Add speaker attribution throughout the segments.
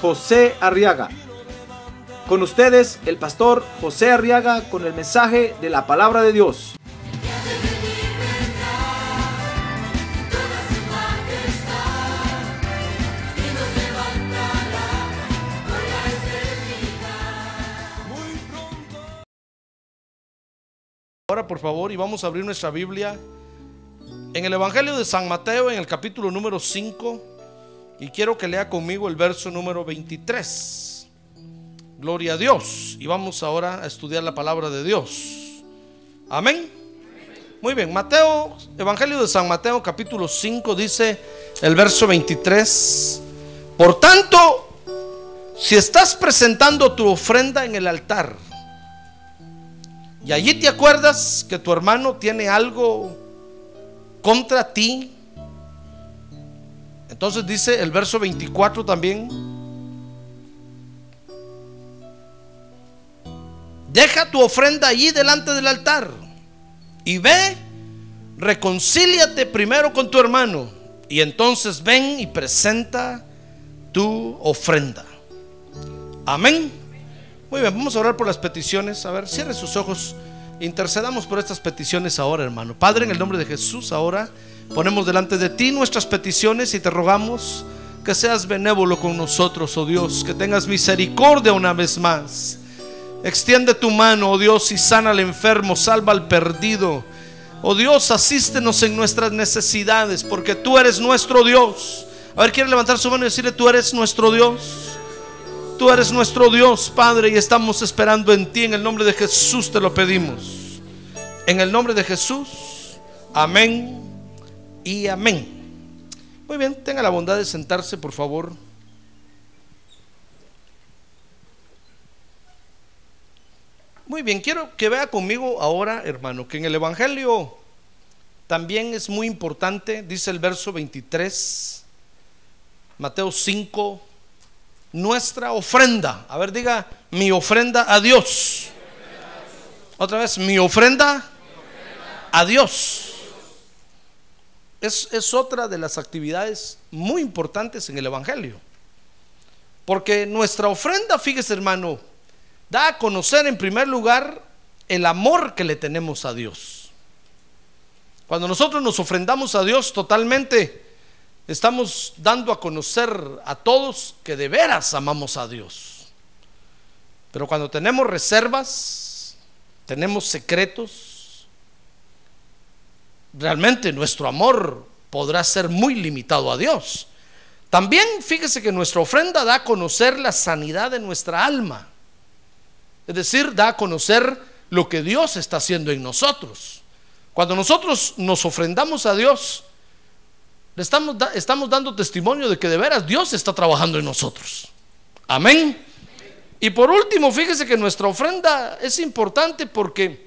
Speaker 1: José Arriaga. Con ustedes, el pastor José Arriaga con el mensaje de la palabra de Dios.
Speaker 2: Ahora, por favor, y vamos a abrir nuestra Biblia en el Evangelio de San Mateo, en el capítulo número 5, y quiero que lea conmigo el verso número 23. Gloria a Dios. Y vamos ahora a estudiar la palabra de Dios. Amén. Muy bien, Mateo, Evangelio de San Mateo, capítulo 5, dice el verso 23. Por tanto, si estás presentando tu ofrenda en el altar, y allí te acuerdas que tu hermano tiene algo contra ti. Entonces dice el verso 24 también. Deja tu ofrenda allí delante del altar y ve, reconcíliate primero con tu hermano y entonces ven y presenta tu ofrenda. Amén. Muy bien, vamos a orar por las peticiones. A ver, cierre sus ojos. Intercedamos por estas peticiones ahora, hermano. Padre, en el nombre de Jesús, ahora ponemos delante de ti nuestras peticiones y te rogamos que seas benévolo con nosotros, oh Dios, que tengas misericordia una vez más. Extiende tu mano, oh Dios, y sana al enfermo, salva al perdido. Oh Dios, asístenos en nuestras necesidades, porque tú eres nuestro Dios. A ver, quiere levantar su mano y decirle, tú eres nuestro Dios. Tú eres nuestro Dios, Padre, y estamos esperando en ti. En el nombre de Jesús te lo pedimos. En el nombre de Jesús, amén y amén. Muy bien, tenga la bondad de sentarse, por favor. Muy bien, quiero que vea conmigo ahora, hermano, que en el Evangelio también es muy importante, dice el verso 23, Mateo 5, nuestra ofrenda. A ver, diga, mi ofrenda a Dios. Otra vez, mi ofrenda a Dios. Es, es, otra de las actividades muy importantes en el Evangelio. Porque nuestra ofrenda, fíjese hermano, da a conocer en primer lugar el amor que le tenemos a Dios. Cuando nosotros nos ofrendamos a Dios totalmente, estamos dando a conocer a todos que de veras amamos a Dios. Pero cuando tenemos reservas, tenemos secretos, realmente nuestro amor podrá ser muy limitado a Dios. También fíjese que nuestra ofrenda da a conocer la sanidad de nuestra alma. Es decir, da a conocer lo que Dios está haciendo en nosotros. Cuando nosotros nos ofrendamos a Dios, le estamos, estamos dando testimonio de que de veras Dios está trabajando en nosotros. Amén. Y por último, fíjese que nuestra ofrenda es importante porque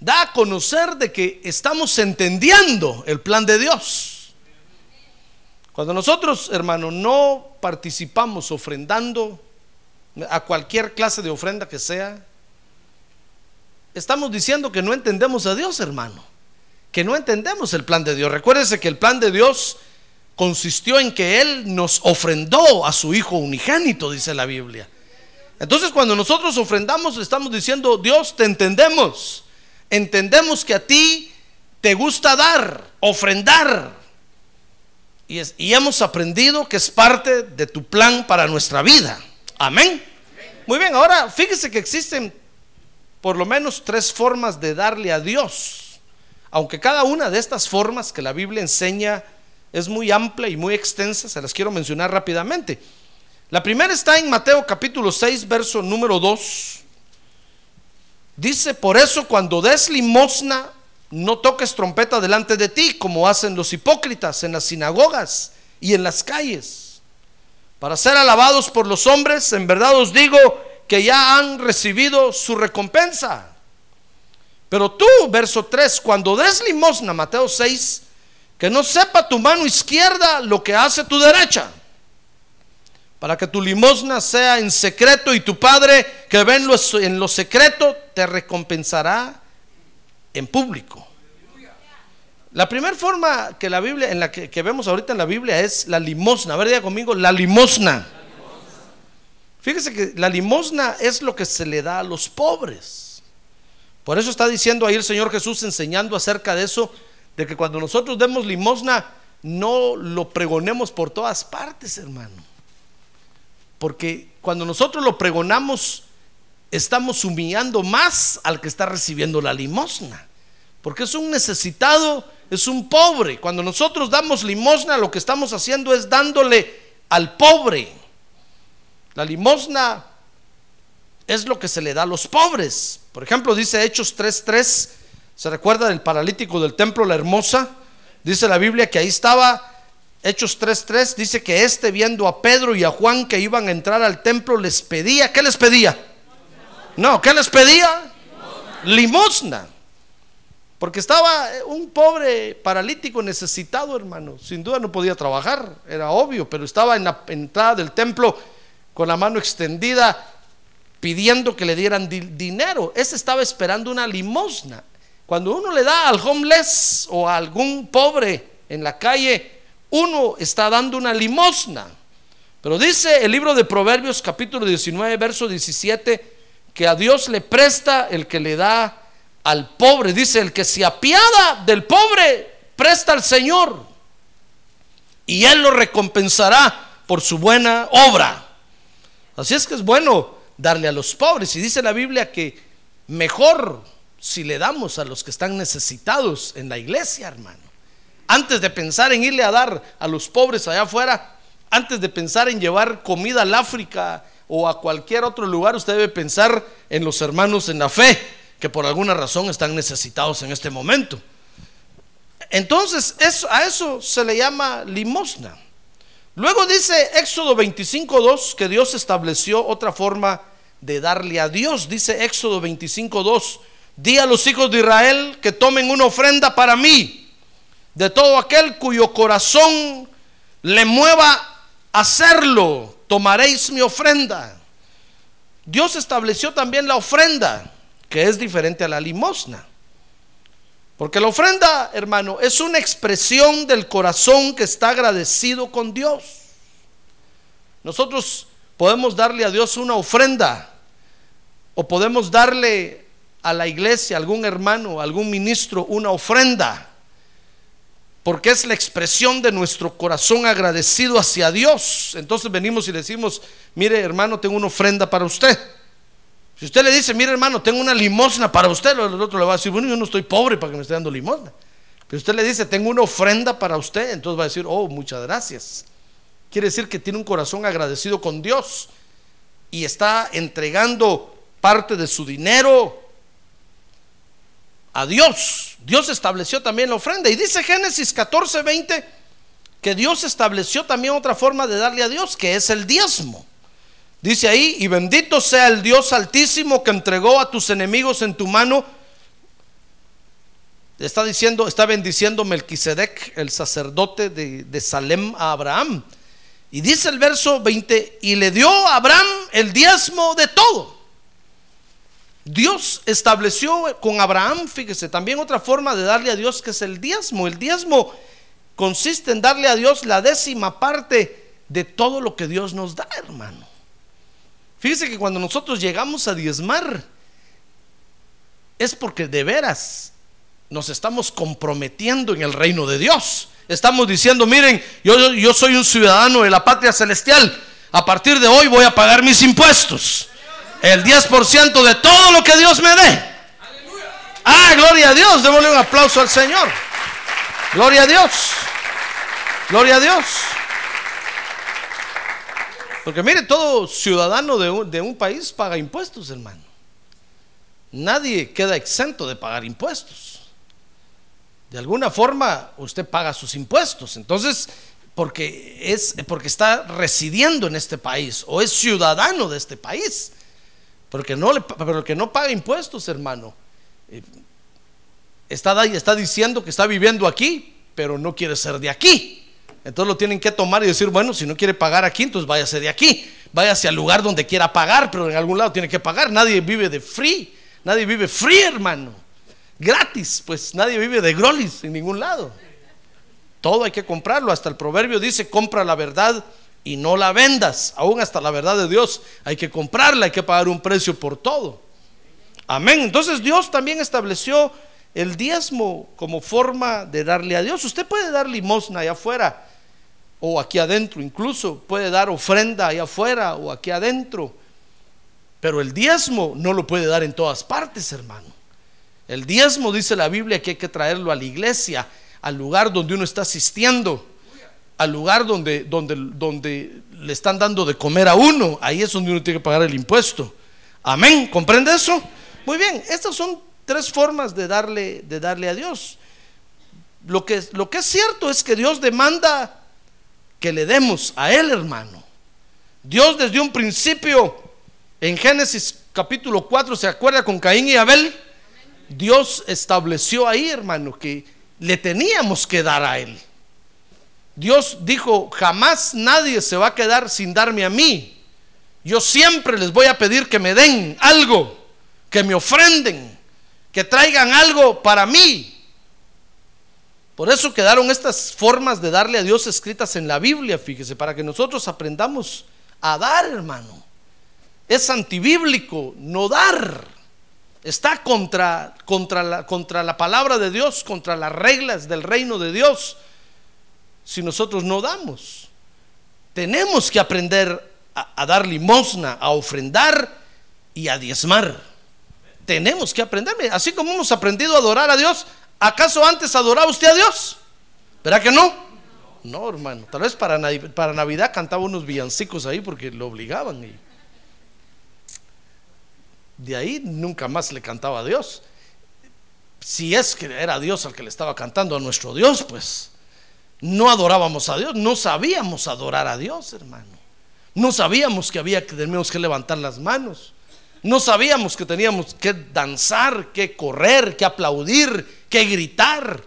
Speaker 2: da a conocer de que estamos entendiendo el plan de Dios. Cuando nosotros, hermano, no participamos ofrendando a cualquier clase de ofrenda que sea, estamos diciendo que no entendemos a Dios, hermano que no entendemos el plan de Dios. Recuérdese que el plan de Dios consistió en que Él nos ofrendó a su Hijo unigénito, dice la Biblia. Entonces cuando nosotros ofrendamos, estamos diciendo, Dios, te entendemos. Entendemos que a ti te gusta dar, ofrendar. Y, hemos aprendido que es parte de tu plan para nuestra vida. Amén. Muy bien, ahora fíjese que existen por lo menos tres formas de darle a Dios aunque cada una de estas formas que la Biblia enseña es muy amplia y muy extensa, se las quiero mencionar rápidamente. La primera está en Mateo capítulo 6, verso número 2. Dice, por eso cuando des limosna, no toques trompeta delante de ti, como hacen los hipócritas en las sinagogas y en las calles, para ser alabados por los hombres, en verdad os digo que ya han recibido su recompensa. Pero tú, verso 3, cuando des limosna, Mateo 6, que no sepa tu mano izquierda lo que hace tu derecha, para que tu limosna sea en secreto y tu Padre que ve en lo, secreto te recompensará en público. La primera forma que la Biblia, en la que, vemos ahorita en la Biblia es la limosna. A ver, diga conmigo, la limosna. Fíjese que la limosna es lo que se le da a los pobres. Por eso está diciendo ahí el Señor Jesús enseñando acerca de eso, de que cuando nosotros demos limosna, no lo pregonemos por todas partes, hermano. Porque cuando nosotros lo pregonamos, estamos humillando más al que está recibiendo la limosna. Porque es un necesitado, es un pobre. Cuando nosotros damos limosna, lo que estamos haciendo es dándole al pobre. La limosna es lo que se le da a los pobres. Por ejemplo, dice Hechos 3:3, ¿se recuerda del paralítico del templo La Hermosa? Dice la Biblia que ahí estaba Hechos 3:3 dice que este viendo a Pedro y a Juan que iban a entrar al templo les pedía, ¿qué les pedía? No, ¿qué les pedía? Limosna. Porque estaba un pobre paralítico necesitado, hermano. Sin duda no podía trabajar, era obvio, pero estaba en la entrada del templo con la mano extendida pidiendo que le dieran di dinero. Ese estaba esperando una limosna. Cuando uno le da al homeless o a algún pobre en la calle, uno está dando una limosna. Pero dice el libro de Proverbios capítulo 19, verso 17, que a Dios le presta el que le da al pobre. Dice, el que se apiada del pobre, presta al Señor. Y Él lo recompensará por su buena obra. Así es que es bueno darle a los pobres. Y dice la Biblia que mejor si le damos a los que están necesitados en la iglesia, hermano. Antes de pensar en irle a dar a los pobres allá afuera, antes de pensar en llevar comida al África o a cualquier otro lugar, usted debe pensar en los hermanos en la fe que por alguna razón están necesitados en este momento. Entonces, eso, a eso se le llama limosna. Luego dice Éxodo 25.2 que Dios estableció otra forma de darle a Dios. Dice Éxodo 25.2, di a los hijos de Israel que tomen una ofrenda para mí, de todo aquel cuyo corazón le mueva a hacerlo, tomaréis mi ofrenda. Dios estableció también la ofrenda, que es diferente a la limosna. Porque la ofrenda, hermano, es una expresión del corazón que está agradecido con Dios. Nosotros podemos darle a Dios una ofrenda o podemos darle a la iglesia, a algún hermano, algún ministro, una ofrenda. Porque es la expresión de nuestro corazón agradecido hacia Dios. Entonces venimos y decimos, mire hermano, tengo una ofrenda para usted. Si usted le dice, mire hermano, tengo una limosna para usted, el otro le va a decir, bueno, yo no estoy pobre para que me esté dando limosna. Pero usted le dice, tengo una ofrenda para usted, entonces va a decir, oh, muchas gracias. Quiere decir que tiene un corazón agradecido con Dios y está entregando parte de su dinero a Dios. Dios estableció también la ofrenda. Y dice Génesis 14, 20 que Dios estableció también otra forma de darle a Dios, que es el diezmo. Dice ahí, y bendito sea el Dios altísimo que entregó a tus enemigos en tu mano. Está diciendo, está bendiciendo Melquisedec, el sacerdote de, de Salem, a Abraham. Y dice el verso 20, y le dio a Abraham el diezmo de todo. Dios estableció con Abraham, fíjese, también otra forma de darle a Dios que es el diezmo. El diezmo consiste en darle a Dios la décima parte de todo lo que Dios nos da, hermano. Fíjese que cuando nosotros llegamos a diezmar, es porque de veras nos estamos comprometiendo en el reino de Dios. Estamos diciendo, miren, yo, yo soy un ciudadano de la patria celestial. A partir de hoy voy a pagar mis impuestos. El 10% de todo lo que Dios me dé. Ah, gloria a Dios. Démosle un aplauso al Señor. Gloria a Dios. Gloria a Dios. Porque mire, todo ciudadano de un, de un, país paga impuestos, hermano. Nadie queda exento de pagar impuestos. De alguna forma usted paga sus impuestos. Entonces, porque es porque está residiendo en este país o es ciudadano de este país. Porque no le, pero el que no paga impuestos, hermano, eh, está, está diciendo que está viviendo aquí, pero no quiere ser de aquí. Entonces lo tienen que tomar y decir, bueno, si no quiere pagar aquí, entonces váyase de aquí. Váyase al lugar donde quiera pagar, pero en algún lado tiene que pagar. Nadie vive de free. Nadie vive free, hermano. Gratis, pues nadie vive de grolis en ningún lado. Todo hay que comprarlo. Hasta el proverbio dice, compra la verdad y no la vendas. Aún hasta la verdad de Dios hay que comprarla, hay que pagar un precio por todo. Amén. Entonces Dios también estableció el diezmo como forma de darle a Dios. Usted puede dar limosna allá afuera o aquí adentro, incluso puede dar ofrenda allá afuera o aquí adentro. Pero el diezmo no lo puede dar en todas partes, hermano. El diezmo, dice la Biblia, que hay que traerlo a la iglesia, al lugar donde uno está asistiendo al lugar donde, donde, donde le están dando de comer a uno, ahí es donde uno tiene que pagar el impuesto. Amén, ¿comprende eso? Muy bien, estas son tres formas de darle, de darle a Dios. Lo que, lo que es cierto es que Dios demanda que le demos a Él, hermano. Dios desde un principio, en Génesis capítulo 4, ¿se acuerda con Caín y Abel? Dios estableció ahí, hermano, que le teníamos que dar a Él. Dios dijo, jamás nadie se va a quedar sin darme a mí. Yo siempre les voy a pedir que me den algo, que me ofrenden, que traigan algo para mí. Por eso quedaron estas formas de darle a Dios escritas en la Biblia, fíjese, para que nosotros aprendamos a dar, hermano. Es antibíblico no dar. Está contra, contra, la, contra la palabra de Dios, contra las reglas del reino de Dios si nosotros no damos. Tenemos que aprender a, dar limosna, a ofrendar y a diezmar. Tenemos que aprender. Así como hemos aprendido a adorar a Dios, ¿acaso antes adoraba usted a Dios? ¿Verdad que no? No, hermano. Tal vez para, para Navidad cantaba unos villancicos ahí porque lo obligaban. Y de ahí nunca más le cantaba a Dios. Si es que era Dios al que le estaba cantando a nuestro Dios, pues no adorábamos a Dios, no sabíamos adorar a Dios, hermano. No sabíamos que había que teníamos que levantar las manos. No sabíamos que teníamos que danzar, que correr, que aplaudir, que gritar.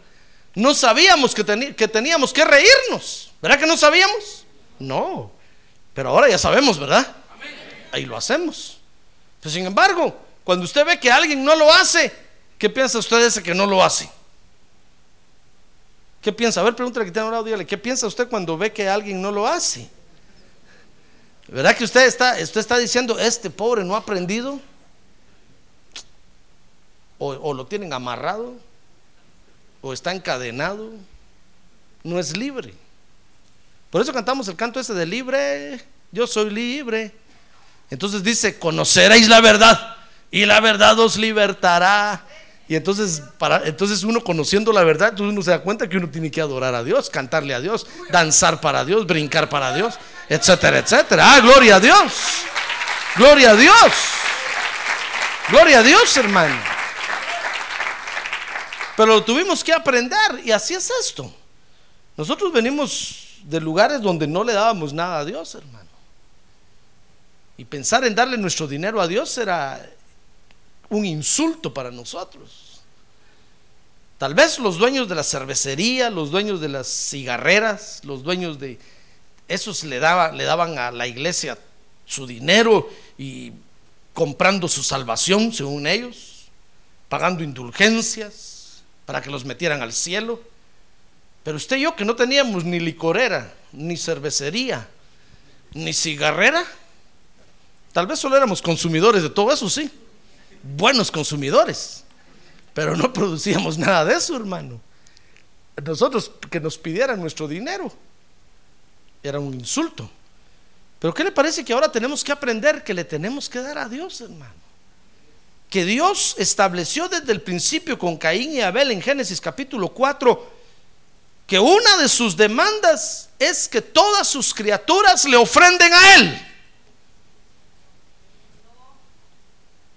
Speaker 2: No sabíamos que, que teníamos que reírnos. ¿Verdad que no sabíamos? No. Pero ahora ya sabemos, ¿verdad? Ahí lo hacemos. Pero sin embargo, cuando usted ve que alguien no lo hace, ¿qué piensa usted de ese que no lo hace? ¿Qué piensa? A ver, pregúntale que tiene orado, dígale, ¿qué piensa usted cuando ve que alguien no lo hace? ¿Verdad que usted está, usted está diciendo, este pobre no ha aprendido? O, lo tienen amarrado, o está encadenado, no es libre. Por eso cantamos el canto ese de libre, yo soy libre. Entonces dice, conoceréis la verdad y la verdad os libertará. Y entonces, para, entonces uno conociendo la verdad, entonces uno se da cuenta que uno tiene que adorar a Dios, cantarle a Dios, danzar para Dios, brincar para Dios, etcétera, etcétera. Ah, gloria a Dios. Gloria a Dios. Gloria a Dios, hermano. Pero lo tuvimos que aprender y así es esto. Nosotros venimos de lugares donde no le dábamos nada a Dios, hermano. Y pensar en darle nuestro dinero a Dios era un insulto para nosotros. Tal vez los dueños de la cervecería, los dueños de las cigarreras, los dueños de esos le, le daban a la iglesia su dinero y comprando su salvación, según ellos, pagando indulgencias para que los metieran al cielo. Pero usted y yo que no teníamos ni licorera, ni cervecería, ni cigarrera, tal vez solo éramos consumidores de todo eso, sí buenos consumidores, pero no producíamos nada de eso, hermano. Nosotros que nos pidieran nuestro dinero era un insulto. Pero ¿qué le parece que ahora tenemos que aprender que le tenemos que dar a Dios, hermano? Que Dios estableció desde el principio con Caín y Abel en Génesis capítulo 4 que una de sus demandas es que todas sus criaturas le ofrenden a Él.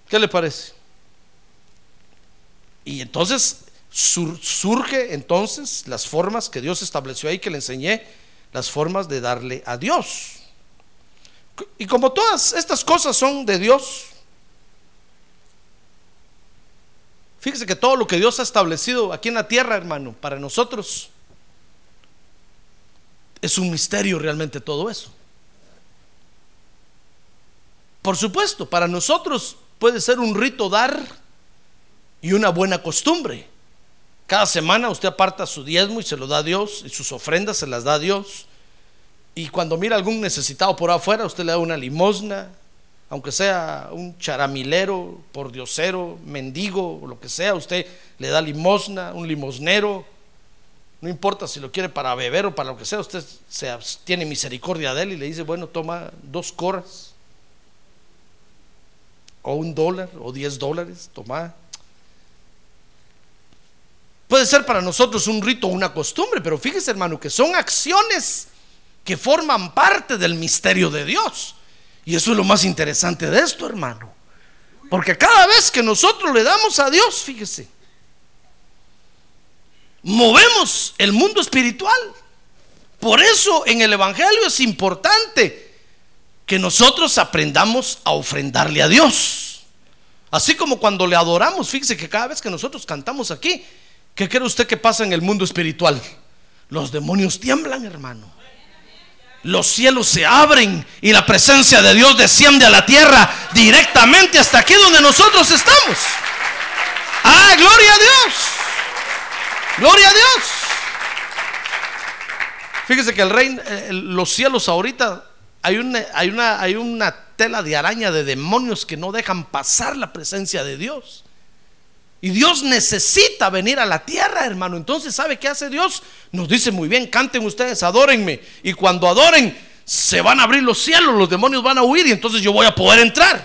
Speaker 2: ¿Qué le parece? Y entonces surge entonces las formas que Dios estableció ahí que le enseñé, las formas de darle a Dios. Y como todas estas cosas son de Dios, fíjese que todo lo que Dios ha establecido aquí en la tierra, hermano, para nosotros, es un misterio realmente todo eso. Por supuesto, para nosotros puede ser un rito dar y una buena costumbre. Cada semana usted aparta su diezmo y se lo da a Dios y sus ofrendas se las da a Dios. Y cuando mira algún necesitado por afuera, usted le da una limosna, aunque sea un charamilero, por diosero, mendigo, lo que sea, usted le da limosna, un limosnero. No importa si lo quiere para beber o para lo que sea, usted se, tiene misericordia de él y le dice, bueno, toma dos coras, o un dólar, o diez dólares, toma. Puede ser para nosotros un rito o una costumbre, pero fíjese hermano que son acciones que forman parte del misterio de Dios. Y eso es lo más interesante de esto, hermano. Porque cada vez que nosotros le damos a Dios, fíjese, movemos el mundo espiritual. Por eso en el Evangelio es importante que nosotros aprendamos a ofrendarle a Dios. Así como cuando le adoramos, fíjese que cada vez que nosotros cantamos aquí, ¿Qué cree usted que pasa en el mundo espiritual? Los demonios tiemblan, hermano. Los cielos se abren y la presencia de Dios desciende a la tierra directamente hasta aquí donde nosotros estamos. Ah, gloria a Dios. Gloria a Dios. Fíjese que el reino, eh, los cielos ahorita hay una, tela de araña de demonios que no dejan pasar la presencia de Dios. Y Dios necesita venir a la tierra, hermano. Entonces, ¿sabe qué hace Dios? Nos dice muy bien, canten ustedes, adórenme. Y cuando adoren, se van a abrir los cielos, los demonios van a huir y entonces yo voy a poder entrar.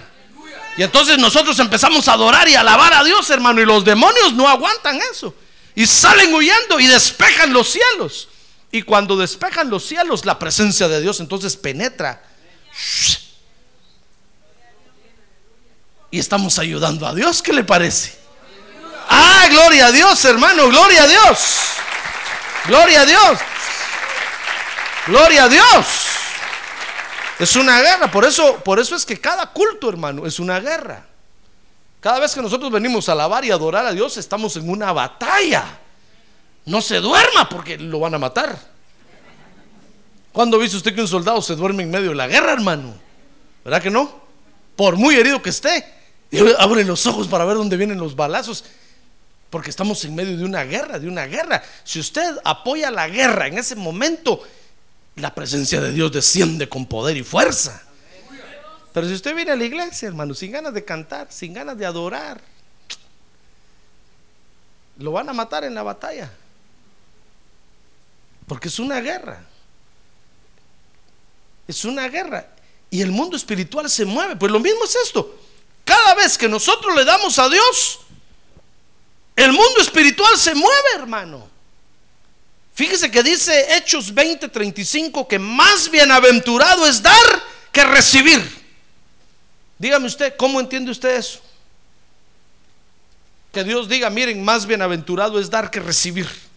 Speaker 2: Y entonces nosotros empezamos a adorar y alabar a Dios, hermano. Y los demonios no aguantan eso. Y salen huyendo y despejan los cielos. Y cuando despejan los cielos, la presencia de Dios entonces penetra. Y estamos ayudando a Dios, ¿qué le parece? Ah, gloria a Dios, hermano, gloria a Dios. Gloria a Dios. Gloria a Dios. Es una guerra, por eso, por eso es que cada culto, hermano, es una guerra. Cada vez que nosotros venimos a alabar y adorar a Dios, estamos en una batalla. No se duerma porque lo van a matar. ¿Cuándo visto usted que un soldado se duerme en medio de la guerra, hermano? ¿Verdad que no? Por muy herido que esté, abre los ojos para ver dónde vienen los balazos porque estamos en medio de una guerra, de una guerra. Si usted apoya la guerra en ese momento, la presencia de Dios desciende con poder y fuerza. Pero si usted viene a la iglesia, hermano, sin ganas de cantar, sin ganas de adorar, lo van a matar en la batalla. Porque es una guerra. Es una guerra. Y el mundo espiritual se mueve. Pues lo mismo es esto. Cada vez que nosotros le damos a Dios, el mundo espiritual se mueve, hermano. Fíjese que dice Hechos 20:35 que más bienaventurado es dar que recibir. Dígame usted, ¿cómo entiende usted eso? Que Dios diga, miren, más bienaventurado es dar que recibir.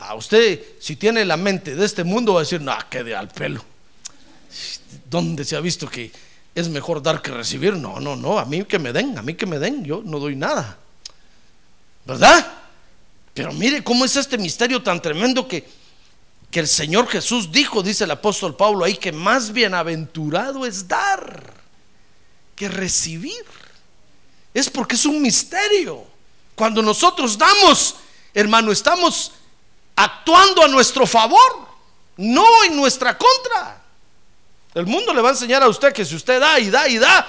Speaker 2: A usted, si tiene la mente de este mundo, va a decir, no, quede al pelo. ¿Dónde se ha visto que es mejor dar que recibir. No, no, no, a mí que me den, a mí que me den, yo no doy nada. ¿Verdad? Pero mire cómo es este misterio tan tremendo que, que el Señor Jesús dijo, dice el apóstol Pablo ahí, que más bienaventurado es dar que recibir. Es porque es un misterio. Cuando nosotros damos, hermano, estamos actuando a nuestro favor, no en nuestra contra. El mundo le va a enseñar a usted que si usted da y da y da,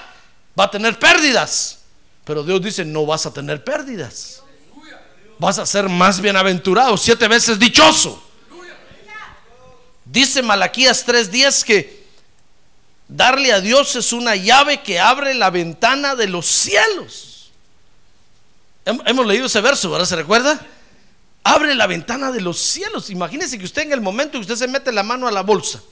Speaker 2: va a tener pérdidas. Pero Dios dice, no vas a tener pérdidas. Vas a ser más bienaventurado, siete veces dichoso. Dice Malaquías 3:10 que darle a Dios es una llave que abre la ventana de los cielos. Hemos leído ese verso, ¿verdad? ¿Se recuerda? Abre la ventana de los cielos. Imagínese que usted en el momento que usted se mete la mano a la bolsa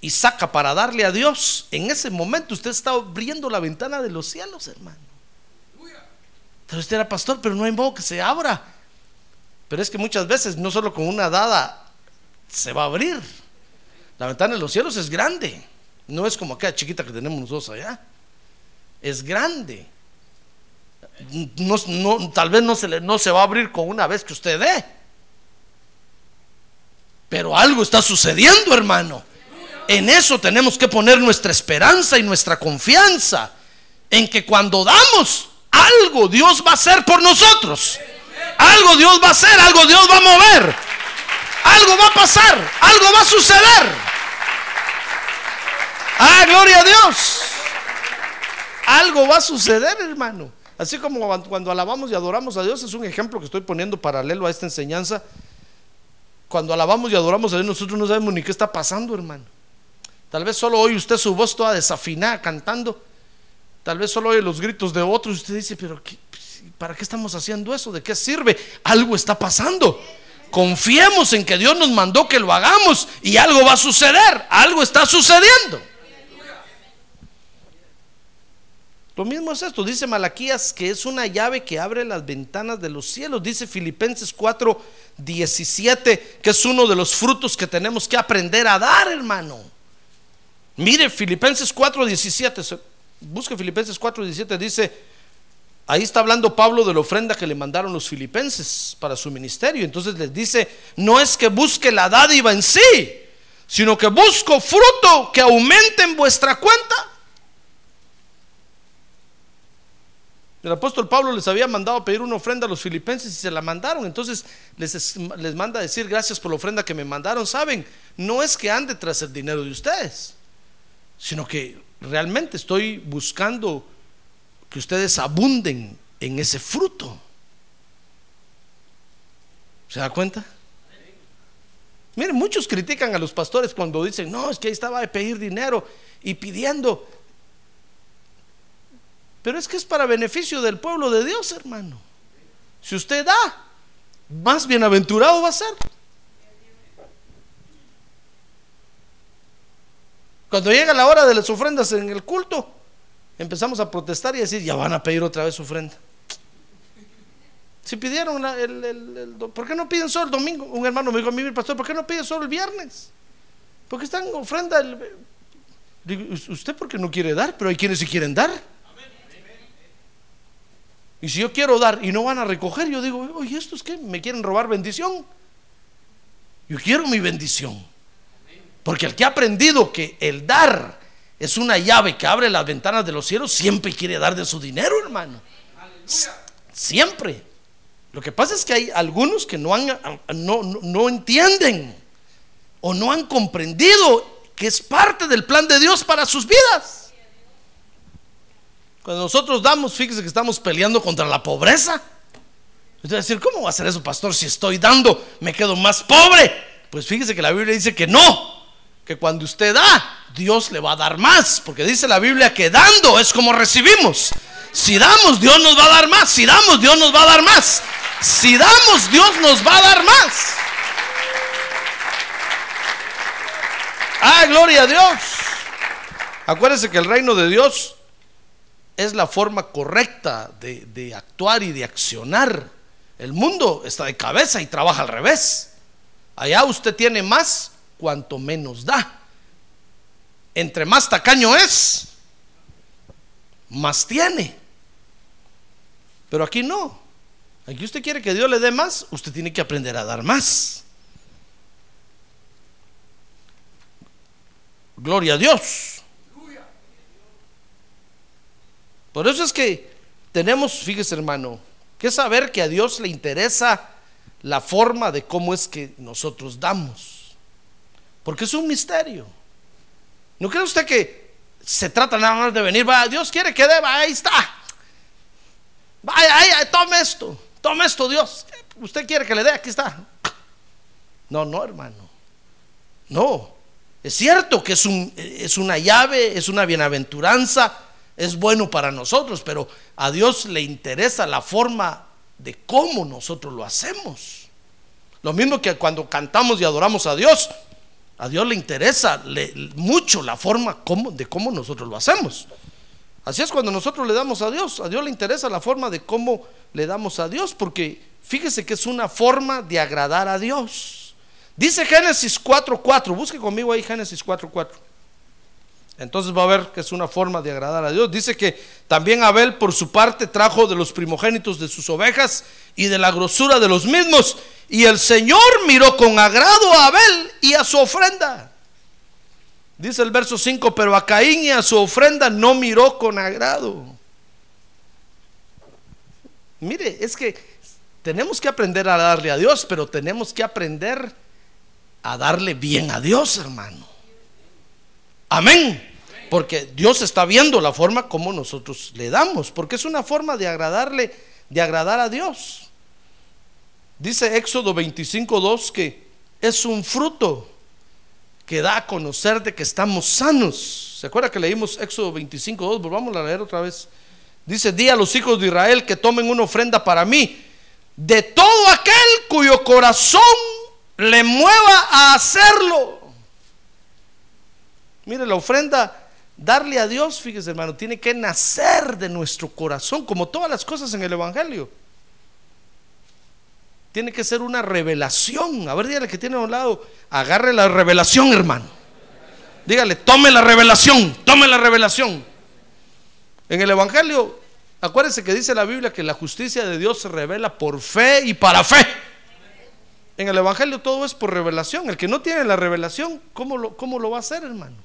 Speaker 2: y saca para darle a Dios, en ese momento usted está abriendo la ventana de los cielos, hermano. Pero usted era pastor, pero no hay modo que se abra. Pero es que muchas veces, no solo con una dada se va a abrir. La ventana de los cielos es grande. No es como aquella chiquita que tenemos nosotros allá. Es grande. Tal vez no se, le, no se va a abrir con una vez que usted dé. Pero algo está sucediendo, hermano. En eso tenemos que poner nuestra esperanza y nuestra confianza. En que cuando damos, algo Dios va a hacer por nosotros. Algo Dios va a hacer, algo Dios va a mover. Algo va a pasar, algo va a suceder. Ah, gloria a Dios. Algo va a suceder, hermano. Así como cuando alabamos y adoramos a Dios, es un ejemplo que estoy poniendo paralelo a esta enseñanza. Cuando alabamos y adoramos a Dios, nosotros no sabemos ni qué está pasando, hermano. Tal vez solo oye usted su voz toda desafinada cantando. Tal vez solo oye los gritos de otros y usted dice, pero ¿para qué estamos haciendo eso? ¿De qué sirve? Algo está pasando. Confiemos en que Dios nos mandó que lo hagamos y algo va a suceder. Algo está sucediendo. Lo mismo es esto, dice Malaquías que es una llave que abre las ventanas de los cielos. Dice Filipenses 4, 17, que es uno de los frutos que tenemos que aprender a dar, hermano. Mire, Filipenses 4, 17, busque Filipenses 4, 17, dice, ahí está hablando Pablo de la ofrenda que le mandaron los filipenses para su ministerio. Entonces les dice, no es que busque la dádiva en sí, sino que busco fruto que aumente en vuestra cuenta El apóstol Pablo les había mandado pedir una ofrenda a los filipenses y se la mandaron. Entonces les, les manda decir gracias por la ofrenda que me mandaron. Saben, no es que ande tras el dinero de ustedes, sino que realmente estoy buscando que ustedes abunden en ese fruto. ¿Se da cuenta? Miren, muchos critican a los pastores cuando dicen, no, es que ahí estaba de pedir dinero y pidiendo. Pero es que es para beneficio del pueblo de Dios, hermano. Si usted da, más bienaventurado va a ser. Cuando llega la hora de las ofrendas en el culto, empezamos a protestar y decir, ya van a pedir otra vez ofrenda. Si pidieron el, ¿por qué no piden solo el domingo? Un hermano me dijo a mí, pastor, ¿por qué no piden solo el viernes? Porque están ofrenda el, digo, usted porque no quiere dar, pero hay quienes sí quieren dar. Y si yo quiero dar y no van a recoger, yo digo, oye, ¿estos qué? ¿Me quieren robar bendición? Yo quiero mi bendición. Porque el que ha aprendido que el dar es una llave que abre las ventanas de los cielos, siempre quiere dar de su dinero, hermano. Siempre. Lo que pasa es que hay algunos que no, han, no, no entienden o no han comprendido que es parte del plan de Dios para sus vidas. Cuando nosotros damos, fíjese que estamos peleando contra la pobreza. Usted va a decir, ¿cómo va a ser eso, pastor? Si estoy dando, me quedo más pobre. Pues fíjese que la Biblia dice que no, que cuando usted da, Dios le va a dar más. Porque dice la Biblia que dando es como recibimos. Si damos, Dios nos va a dar más. Si damos, Dios nos va a dar más. Si damos, Dios nos va a dar más. Ah, gloria a Dios. Acuérdese que el reino de Dios es la forma correcta de, actuar y de accionar. El mundo está de cabeza y trabaja al revés. Allá usted tiene más cuanto menos da. Entre más tacaño es, más tiene. Pero aquí no. Aquí usted quiere que Dios le dé más, usted tiene que aprender a dar más. Gloria a Dios. Por eso es que tenemos, fíjese hermano, que saber que a Dios le interesa la forma de cómo es que nosotros damos. Porque es un misterio. ¿No cree usted que se trata nada más de venir, va, Dios quiere que dé, ahí está. Vaya, ahí, tome esto, tome esto, Dios. Usted quiere que le dé, aquí está. No, no, hermano. No. Es cierto que es, un, es una llave, es una bienaventuranza, es bueno para nosotros, pero a Dios le interesa la forma de cómo nosotros lo hacemos. Lo mismo que cuando cantamos y adoramos a Dios, a Dios le interesa mucho la forma de cómo nosotros lo hacemos. Así es cuando nosotros le damos a Dios, a Dios le interesa la forma de cómo le damos a Dios, porque fíjese que es una forma de agradar a Dios, Dice Génesis 4.4, busque conmigo ahí Génesis 4.4. Entonces va a ver que es una forma de agradar a Dios. Dice que también Abel por su parte trajo de los primogénitos de sus ovejas y de la grosura de los mismos. Y el Señor miró con agrado a Abel y a su ofrenda. Dice el verso 5, pero a Caín y a su ofrenda no miró con agrado. Mire, es que tenemos que aprender a darle a Dios, pero tenemos que aprender a darle bien a Dios, hermano. Amén. Porque Dios está viendo la forma como nosotros le damos, porque es una forma de agradarle, de agradar a Dios. Dice Éxodo 25:2 que es un fruto que da a conocer de que estamos sanos. ¿Se acuerda que leímos Éxodo 25:2? Volvamos a leer otra vez. Dice, di a los hijos de Israel que tomen una ofrenda para mí, de todo aquel cuyo corazón le mueva a hacerlo. Mire, la ofrenda, darle a Dios, fíjese hermano, tiene que nacer de nuestro corazón, como todas las cosas en el Evangelio. Tiene que ser una revelación. A ver, dígale que tiene a un lado, agarre la revelación, hermano. Dígale, tome la revelación, tome la revelación. En el Evangelio, acuérdense que dice la Biblia que la justicia de Dios se revela por fe y para fe. En el Evangelio todo es por revelación. El que no tiene la revelación, ¿cómo lo, cómo lo va a hacer, hermano?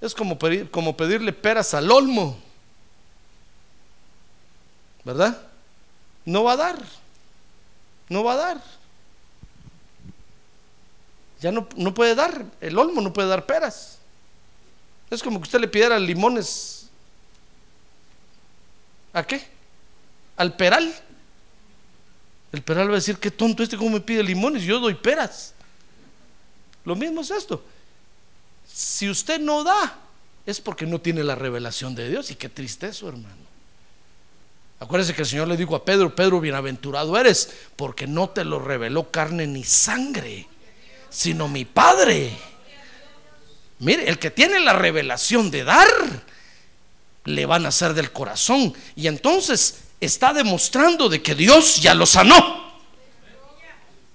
Speaker 2: Es como, pedir, como pedirle peras al olmo. ¿Verdad? No va a dar. No va a dar. Ya no, no puede dar. El olmo no puede dar peras. Es como que usted le pidiera limones. ¿A qué? Al peral. El peral va a decir, qué tonto este, ¿cómo me pide limones? Yo doy peras. Lo mismo es esto. Si usted no da, es porque no tiene la revelación de Dios. Y qué triste eso, hermano. Acuérdese que el Señor le dijo a Pedro, Pedro, bienaventurado eres, porque no te lo reveló carne ni sangre, sino mi Padre. Mire, el que tiene la revelación de dar, le van a hacer del corazón. Y entonces está demostrando de que Dios ya lo sanó.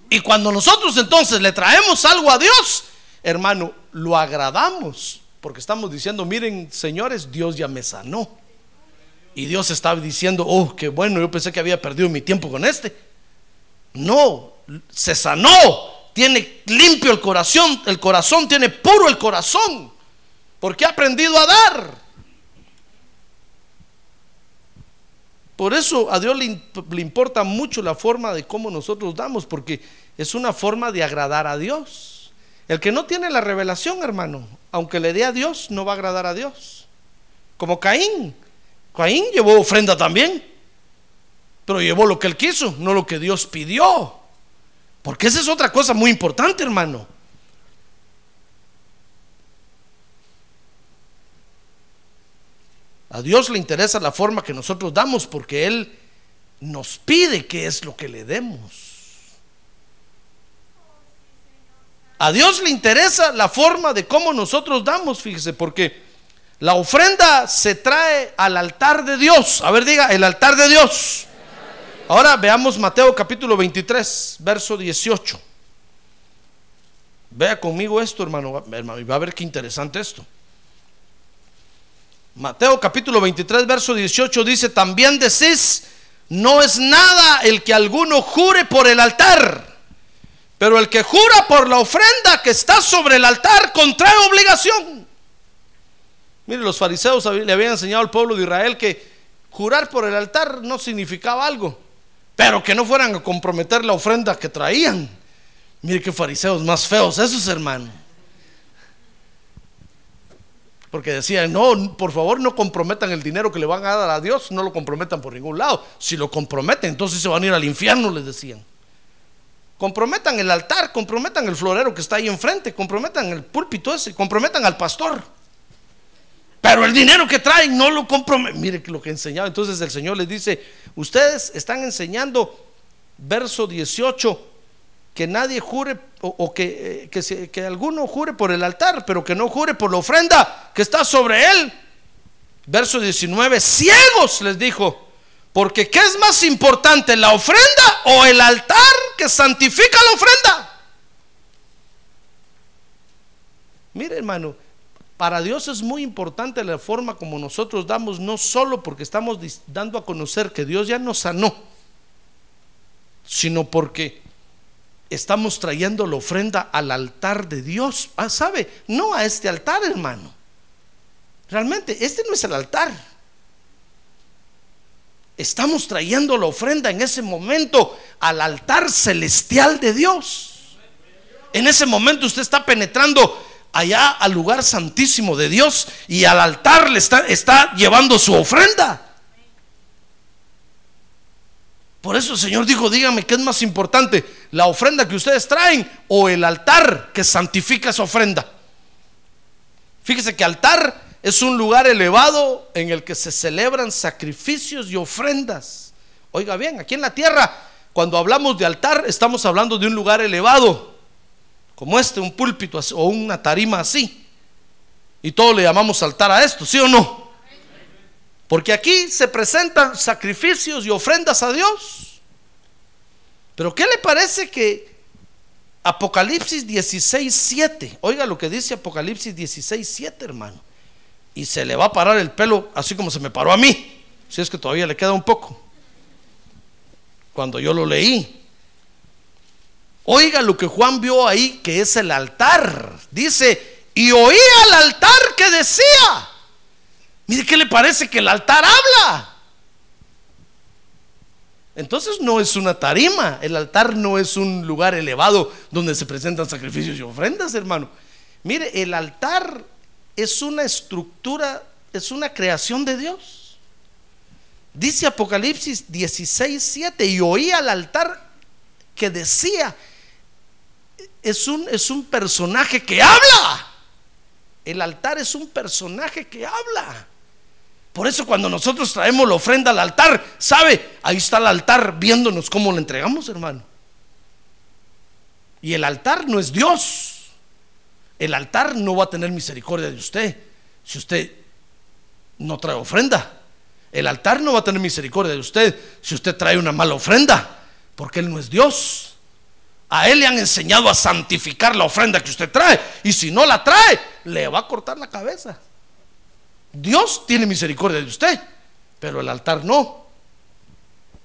Speaker 2: Y cuando nosotros entonces le traemos algo a Dios, hermano, lo agradamos. Porque estamos diciendo, miren, señores, Dios ya me sanó. Y Dios estaba diciendo, oh, qué bueno, yo pensé que había perdido mi tiempo con este. No, se sanó, tiene limpio el corazón, el corazón tiene puro el corazón, porque ha aprendido a dar. Por eso a Dios le, le, importa mucho la forma de cómo nosotros damos, porque es una forma de agradar a Dios. El que no tiene la revelación, hermano, aunque le dé a Dios, no va a agradar a Dios. Como Caín. Caín llevó ofrenda también, pero llevó lo que él quiso, no lo que Dios pidió. Porque esa es otra cosa muy importante, hermano. A Dios le interesa la forma que nosotros damos porque Él nos pide qué es lo que le demos. A Dios le interesa la forma de cómo nosotros damos, fíjese, porque la ofrenda se trae al altar de Dios. A ver, diga, el altar de Dios. Ahora veamos Mateo capítulo 23, verso 18. Vea conmigo esto, hermano, y va a ver qué interesante esto. Mateo capítulo 23, verso 18 dice, también decís, no es nada el que alguno jure por el altar, pero el que jura por la ofrenda que está sobre el altar contrae obligación. Mire, los fariseos le habían enseñado al pueblo de Israel que jurar por el altar no significaba algo, pero que no fueran a comprometer la ofrenda que traían. Mire qué fariseos más feos esos, hermano. Porque decían, no, por favor no comprometan el dinero que le van a dar a Dios, no lo comprometan por ningún lado. Si lo comprometen, entonces se van a ir al infierno, les decían. Comprometan el altar, comprometan el florero que está ahí enfrente, comprometan el púlpito ese, comprometan al pastor. Pero el dinero que traen no lo comprometen. Mire lo que enseñaba. Entonces el Señor les dice, ustedes están enseñando, verso 18, que nadie jure o, que, eh, que, alguno jure por el altar, pero que no jure por la ofrenda que está sobre él. Verso 19, ciegos les dijo, porque ¿qué es más importante, la ofrenda o el altar que santifica la ofrenda. Mire, hermano, para Dios es muy importante la forma como nosotros damos, no solo porque estamos dando a conocer que Dios ya nos sanó, sino porque estamos trayendo la ofrenda al altar de Dios. Ah, ¿sabe? No a este altar, hermano. Realmente, este no es el altar. Estamos trayendo la ofrenda en ese momento al altar celestial de Dios. En ese momento usted está penetrando allá al lugar santísimo de Dios y al altar le está, está llevando su ofrenda. Por eso el Señor dijo, dígame qué es más importante, la ofrenda que ustedes traen o el altar que santifica esa ofrenda. Fíjese que altar es un lugar elevado en el que se celebran sacrificios y ofrendas. Oiga bien, aquí en la tierra, cuando hablamos de altar, estamos hablando de un lugar elevado, como este, un púlpito o una tarima así. Y todos le llamamos altar a esto, ¿sí o no? Porque aquí se presentan sacrificios y ofrendas a Dios. Pero ¿qué le parece que Apocalipsis 16, 7, oiga lo que dice Apocalipsis 16, 7, hermano? Y se le va a parar el pelo así como se me paró a mí, si es que todavía le queda un poco. Cuando yo lo leí. Oiga lo que Juan vio ahí, que es el altar. Dice, y oí al altar que decía, Mire, ¿qué le parece que el altar habla? Entonces no es una tarima, el altar no es un lugar elevado donde se presentan sacrificios y ofrendas, hermano. Mire, el altar es una estructura, es una creación de Dios. Dice Apocalipsis 16, 7, y oí al altar que decía, es un, es un personaje que habla. El altar es un personaje que habla. Por eso cuando nosotros traemos la ofrenda al altar, ¿sabe? Ahí está el altar viéndonos cómo le entregamos, hermano. Y el altar no es Dios. El altar no va a tener misericordia de usted si usted no trae ofrenda. El altar no va a tener misericordia de usted si usted trae una mala ofrenda, porque Él no es Dios. A Él le han enseñado a santificar la ofrenda que usted trae. Y si no la trae, le va a cortar la cabeza. Dios tiene misericordia de usted, pero el altar no.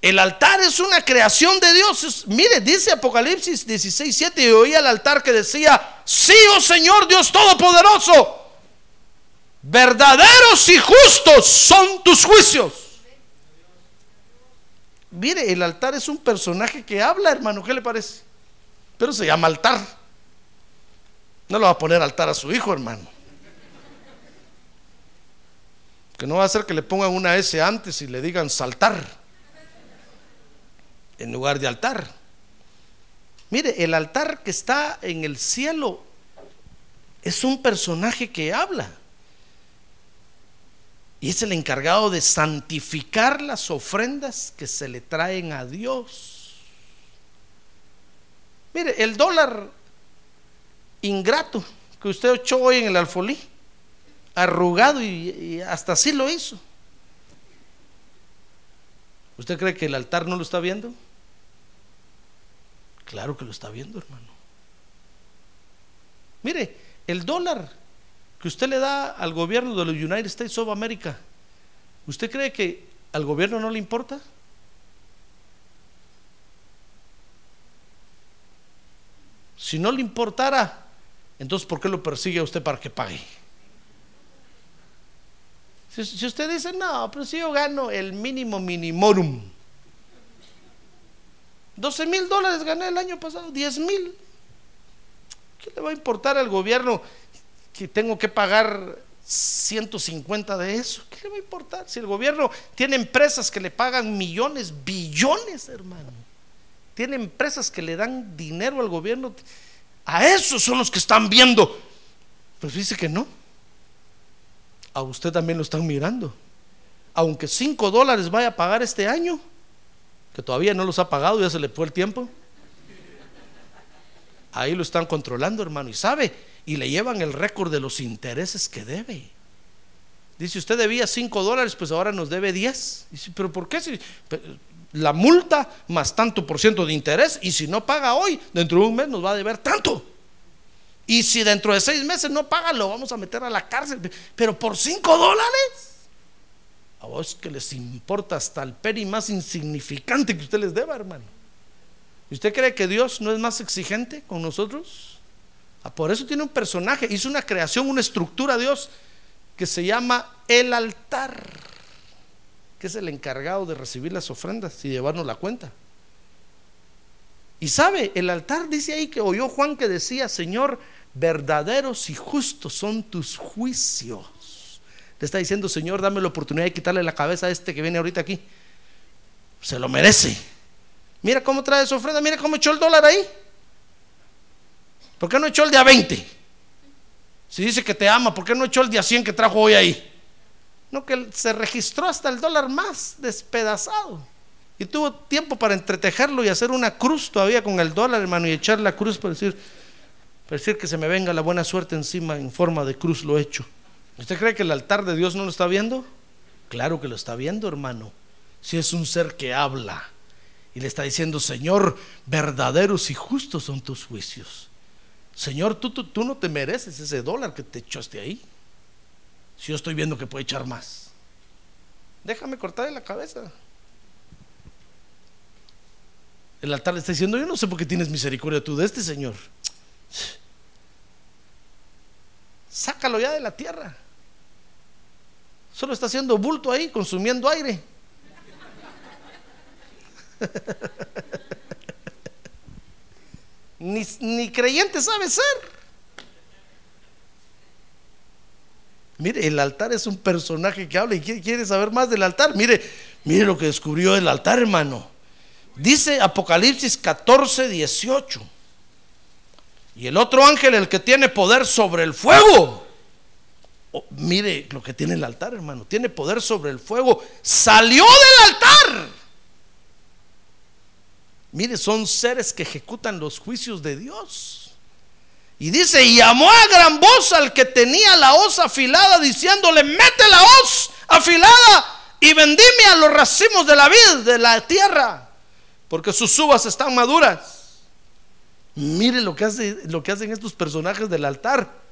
Speaker 2: El altar es una creación de Dios. Mire, dice Apocalipsis 16, 7, y oí al altar que decía, sí, oh Señor Dios Todopoderoso, verdaderos y justos son tus juicios. Mire, el altar es un personaje que habla, hermano, ¿qué le parece? Pero se llama altar. No le va a poner altar a su hijo, hermano. Que no va a hacer que le pongan una S antes y le digan saltar en lugar de altar. Mire, el altar que está en el cielo es un personaje que habla. Y es el encargado de santificar las ofrendas que se le traen a Dios. Mire, el dólar ingrato que usted echó hoy en el alfolí, arrugado y, y hasta así lo hizo. ¿Usted cree que el altar no lo está viendo? Claro que lo está viendo, hermano. Mire, el dólar que usted le da al gobierno de los United States of America, ¿usted cree que al gobierno no le importa? Si no le importara, entonces ¿por qué lo persigue a usted para que pague? Si, usted dice, no, pero si yo gano el mínimo minimorum, 12 mil dólares gané el año pasado, 10 mil. ¿Qué le va a importar al gobierno que tengo que pagar 150 de eso? ¿Qué le va a importar? Si el gobierno tiene empresas que le pagan millones, billones, hermano. Tiene empresas que le dan dinero al gobierno. A esos son los que están viendo. Pues dice que no. A usted también lo están mirando. Aunque 5 dólares vaya a pagar este año, que todavía no los ha pagado, ya se le fue el tiempo. Ahí lo están controlando, hermano, y sabe, y le llevan el récord de los intereses que debe. Dice, usted debía 5 dólares, pues ahora nos debe 10. Dice, pero ¿por qué? Si, la multa más tanto por ciento de interés, y si no paga hoy, dentro de un mes nos va a deber tanto. Y si dentro de seis meses no paga, lo vamos a meter a la cárcel. Pero por cinco dólares. A vos que les importa hasta el peri más insignificante que usted les deba, hermano. ¿Y usted cree que Dios no es más exigente con nosotros? Ah, por eso tiene un personaje, hizo una creación, una estructura Dios que se llama el altar, que es el encargado de recibir las ofrendas y llevarnos la cuenta. Y sabe, el altar dice ahí que oyó Juan que decía, Señor, verdaderos y justos son tus juicios. Le está diciendo, Señor, dame la oportunidad de quitarle la cabeza a este que viene ahorita aquí. Se lo merece. Mira cómo trae su ofrenda, mira cómo echó el dólar ahí. ¿Por qué no echó el día 20? Si dice que te ama, ¿por qué no echó el día 100 que trajo hoy ahí? No, que se registró hasta el dólar más despedazado. Y tuvo tiempo para entretejerlo y hacer una cruz todavía con el dólar, hermano, y echar la cruz para decir, para decir que se me venga la buena suerte encima en forma de cruz lo hecho. ¿Usted cree que el altar de Dios no lo está viendo? Claro que lo está viendo, hermano. Si es un ser que habla y le está diciendo, Señor, verdaderos y justos son tus juicios. Señor, tú, tú, tú no te mereces ese dólar que te echaste ahí. Si yo estoy viendo que puede echar más. Déjame cortarle la cabeza. El altar le está diciendo, yo no sé por qué tienes misericordia tú de este Señor. Sácalo ya de la tierra. Solo está haciendo bulto ahí, consumiendo aire. ni, ni creyente sabe ser. Mire, el altar es un personaje que habla y quiere saber más del altar. Mire, mire lo que descubrió el altar, hermano. Dice Apocalipsis 14, 18. Y el otro ángel, el que tiene poder sobre el fuego. Oh, mire lo que tiene el altar, hermano. Tiene poder sobre el fuego. Salió del altar. Mire, son seres que ejecutan los juicios de Dios. Y dice, y llamó a gran voz al que tenía la hoz afilada, diciéndole, mete la hoz afilada y vendime a los racimos de la vid, de la tierra, porque sus uvas están maduras. Mire lo que, hace, lo que hacen estos personajes del altar.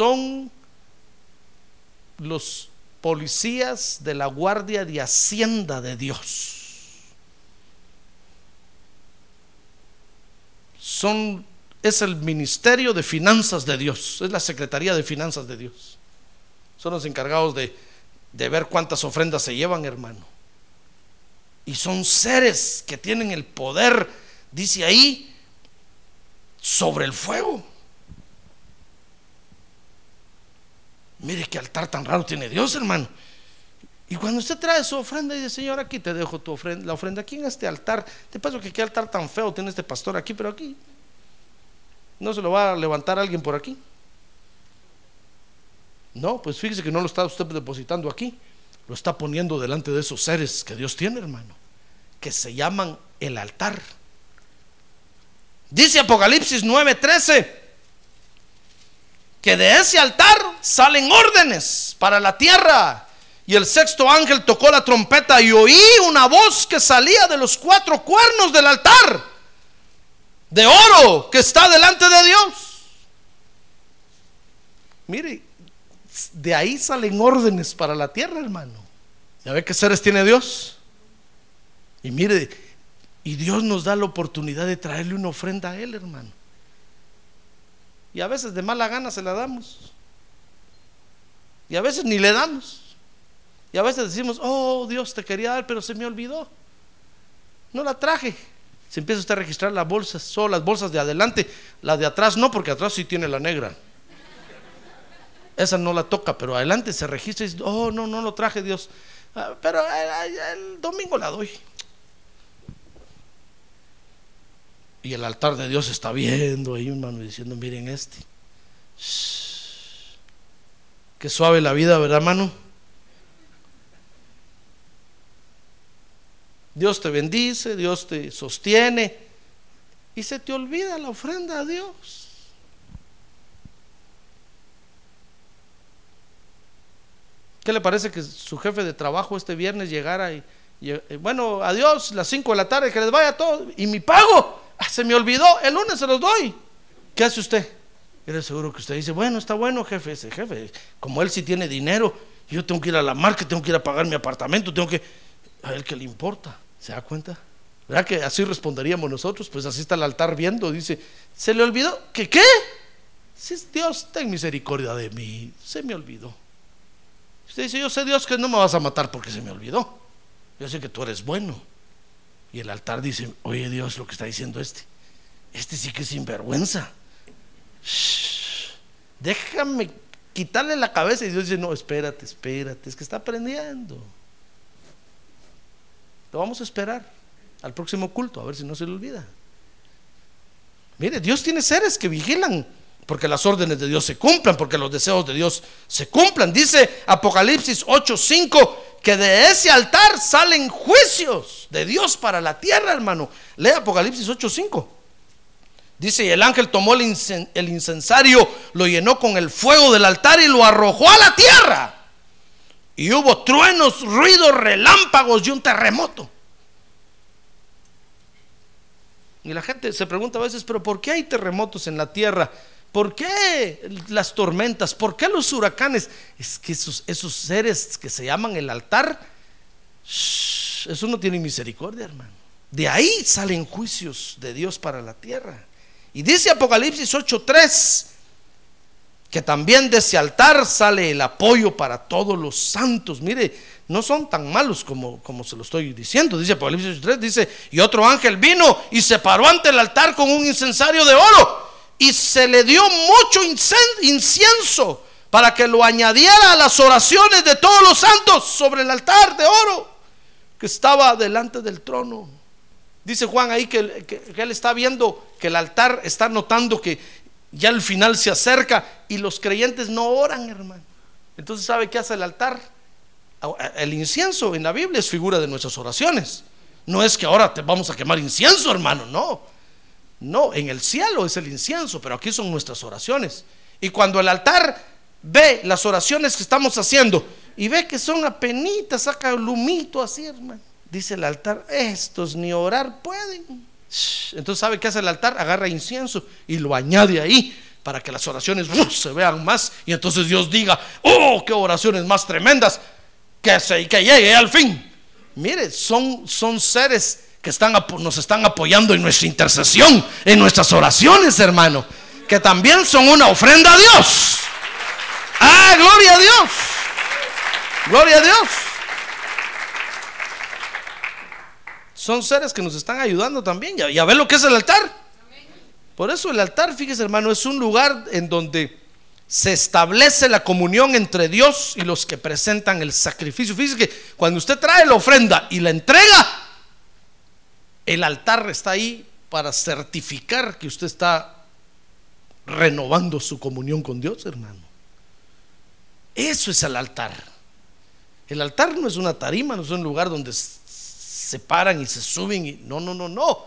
Speaker 2: Son los policías de la guardia de hacienda de Dios. Son es el ministerio de finanzas de Dios, es la secretaría de finanzas de Dios. Son los encargados de, de ver cuántas ofrendas se llevan, hermano. Y son seres que tienen el poder, dice ahí, sobre el fuego. Mire qué altar tan raro tiene Dios, hermano. Y cuando usted trae su ofrenda y dice, Señor, aquí te dejo tu ofrenda, la ofrenda aquí en este altar. Te paso que qué altar tan feo tiene este pastor aquí, pero aquí no se lo va a levantar alguien por aquí. No, pues fíjese que no lo está usted depositando aquí, lo está poniendo delante de esos seres que Dios tiene, hermano, que se llaman el altar. Dice Apocalipsis 9:13 que de ese altar salen órdenes para la tierra. Y el sexto ángel tocó la trompeta y oí una voz que salía de los cuatro cuernos del altar de oro que está delante de Dios. Mire, de ahí salen órdenes para la tierra, hermano. ¿Ya ve qué seres tiene Dios? Y mire, y Dios nos da la oportunidad de traerle una ofrenda a Él, hermano. Y a veces de mala gana se la damos. Y a veces ni le damos. Y a veces decimos, oh Dios, te quería dar, pero se me olvidó. No la traje. Se empieza usted a registrar las bolsas, solo las bolsas de adelante, la de atrás no, porque atrás sí tiene la negra. Esa no la toca, pero adelante se registra y dice, oh, no, no lo traje Dios. Ah, pero eh, el domingo la doy. Y el altar de Dios está viendo ahí, hermano, diciendo, miren este. Qué suave la vida, ¿verdad, hermano? Dios te bendice, Dios te sostiene y se te olvida la ofrenda a Dios. ¿Qué le parece que su jefe de trabajo este viernes llegara y, bueno, adiós, las 5 de la tarde, que les vaya todo, y mi pago, ah, se me olvidó, el lunes se los doy. ¿Qué hace usted? Era seguro que usted dice, bueno, está bueno, jefe, ese jefe, como él sí tiene dinero, yo tengo que ir a la marca, tengo que ir a pagar mi apartamento, tengo que... A él que le importa, ¿se da cuenta? ¿Verdad que así responderíamos nosotros? Pues así está el altar viendo, dice, ¿se le olvidó? ¿Que qué? Si Dios, ten misericordia de mí, se me olvidó. Usted dice, yo sé Dios que no me vas a matar porque se me olvidó. Yo sé que tú eres bueno. Y el altar dice, oye Dios, lo que está diciendo este, este sí que es sinvergüenza. Déjame quitarle la cabeza. Y Dios dice, no, espérate, espérate, es que está aprendiendo. Lo vamos a esperar al próximo culto, a ver si no se le olvida. Mire, Dios tiene seres que vigilan porque las órdenes de Dios se cumplan, porque los deseos de Dios se cumplan. Dice Apocalipsis 8:5 que de ese altar salen juicios de Dios para la tierra, hermano. Lee Apocalipsis 8:5. Dice, y el ángel tomó el, el incensario, lo llenó con el fuego del altar y lo arrojó a la tierra. Y hubo truenos, ruidos, relámpagos y un terremoto. Y la gente se pregunta a veces, pero ¿por qué hay terremotos en la tierra? ¿Por qué las tormentas? ¿Por qué los huracanes? Es que esos, esos seres que se llaman el altar, eso no tiene misericordia, hermano. De ahí salen juicios de Dios para la tierra. Y dice Apocalipsis 8:3 que también de ese altar sale el apoyo para todos los santos. Mire, no son tan malos como, como se lo estoy diciendo. Dice Apocalipsis 3, dice, y otro ángel vino y se paró ante el altar con un incensario de oro y se le dio mucho incienso para que lo añadiera a las oraciones de todos los santos sobre el altar de oro que estaba delante del trono. Dice Juan ahí que él está viendo que el altar está notando que ya el final se acerca y los creyentes no oran, hermano. Entonces, ¿sabe qué hace el altar? El incienso en la Biblia es figura de nuestras oraciones. No es que ahora te vamos a quemar incienso, hermano, no. No, en el cielo es el incienso, pero aquí son nuestras oraciones. Y cuando el altar ve las oraciones que estamos haciendo y ve que son apenitas, saca el humito así, hermano. Dice el altar, estos ni orar pueden. Entonces, ¿sabe qué hace el altar? Agarra incienso y lo añade ahí para que las oraciones se vean más. Y entonces Dios diga, oh, qué oraciones más tremendas, que, se, que llegue al fin. Mire, son, son seres que están, nos están apoyando en nuestra intercesión, en nuestras oraciones, hermano, que también son una ofrenda a Dios. Ah, gloria a Dios. Gloria a Dios. Son seres que nos están ayudando también. Ya, ya ven lo que es el altar. Por eso el altar, fíjese hermano, es un lugar en donde se establece la comunión entre Dios y los que presentan el sacrificio. Fíjese que cuando usted trae la ofrenda y la entrega, el altar está ahí para certificar que usted está renovando su comunión con Dios, hermano. Eso es el altar. El altar no es una tarima, no es un lugar donde se paran y se suben y no, no, no, no.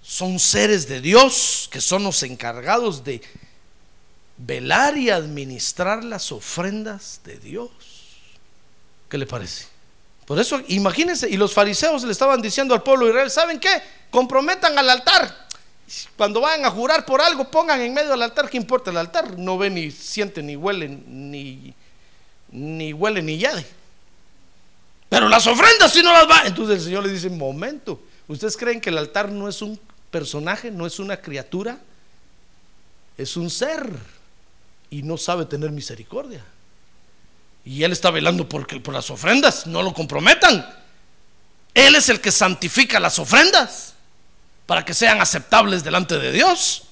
Speaker 2: Son seres de Dios que son los encargados de velar y administrar las ofrendas de Dios. ¿Qué le parece? Por eso, imagínense, y los fariseos le estaban diciendo al pueblo de Israel, ¿saben qué? Comprometan al altar. Cuando vayan a jurar por algo, pongan en medio del altar, ¿qué importa el altar? No ve ni siente, ni huele, ni, ni huele, ni llade. Pero las ofrendas si no las va. Entonces el Señor le dice, momento, ¿ustedes creen que el altar no es un personaje, no es una criatura? Es un ser y no sabe tener misericordia. Y Él está velando porque, por las ofrendas, no lo comprometan. Él es el que santifica las ofrendas para que sean aceptables delante de Dios.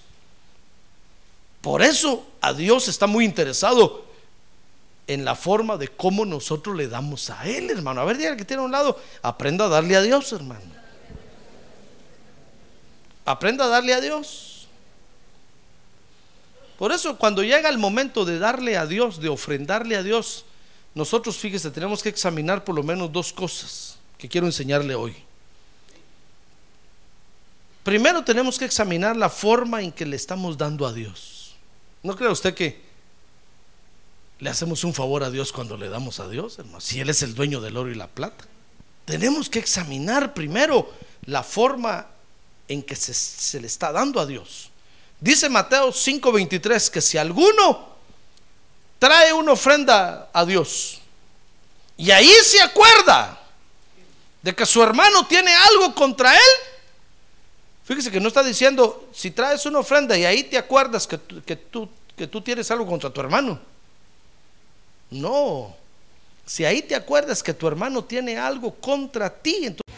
Speaker 2: Por eso a Dios está muy interesado en la forma de cómo nosotros le damos a Él, hermano. A ver, diga que tiene a un lado, aprenda a darle a Dios, hermano. Aprenda a darle a Dios. Por eso cuando llega el momento de darle a Dios, de ofrendarle a Dios, nosotros, fíjese, tenemos que examinar por lo menos dos cosas que quiero enseñarle hoy. Primero tenemos que examinar la forma en que le estamos dando a Dios. ¿No cree usted que le hacemos un favor a Dios cuando le damos a Dios, hermano? Si Él es el dueño del oro y la plata. Tenemos que examinar primero la forma en que se, se le está dando a Dios. Dice Mateo 5:23 que si alguno trae una ofrenda a Dios. Y ahí se acuerda de que su hermano tiene algo contra él, fíjese que no está diciendo si traes una ofrenda y ahí te acuerdas que, que tú, que tú tienes algo contra tu hermano. No, si ahí te acuerdas que tu hermano tiene algo contra ti, entonces...